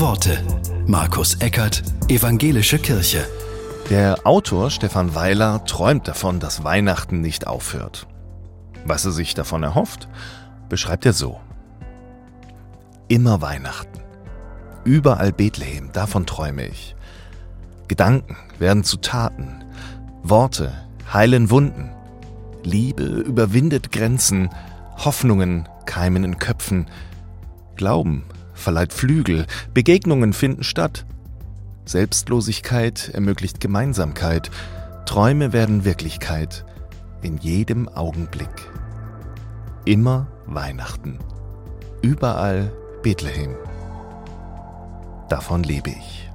Worte. Markus Eckert, Evangelische Kirche. Der Autor Stefan Weiler träumt davon, dass Weihnachten nicht aufhört. Was er sich davon erhofft, beschreibt er so. Immer Weihnachten. Überall Bethlehem, davon träume ich. Gedanken werden zu Taten. Worte heilen Wunden. Liebe überwindet Grenzen. Hoffnungen keimen in Köpfen. Glauben verleiht Flügel. Begegnungen finden statt. Selbstlosigkeit ermöglicht Gemeinsamkeit. Träume werden Wirklichkeit. In jedem Augenblick. Immer Weihnachten. Überall Bethlehem. Davon lebe ich.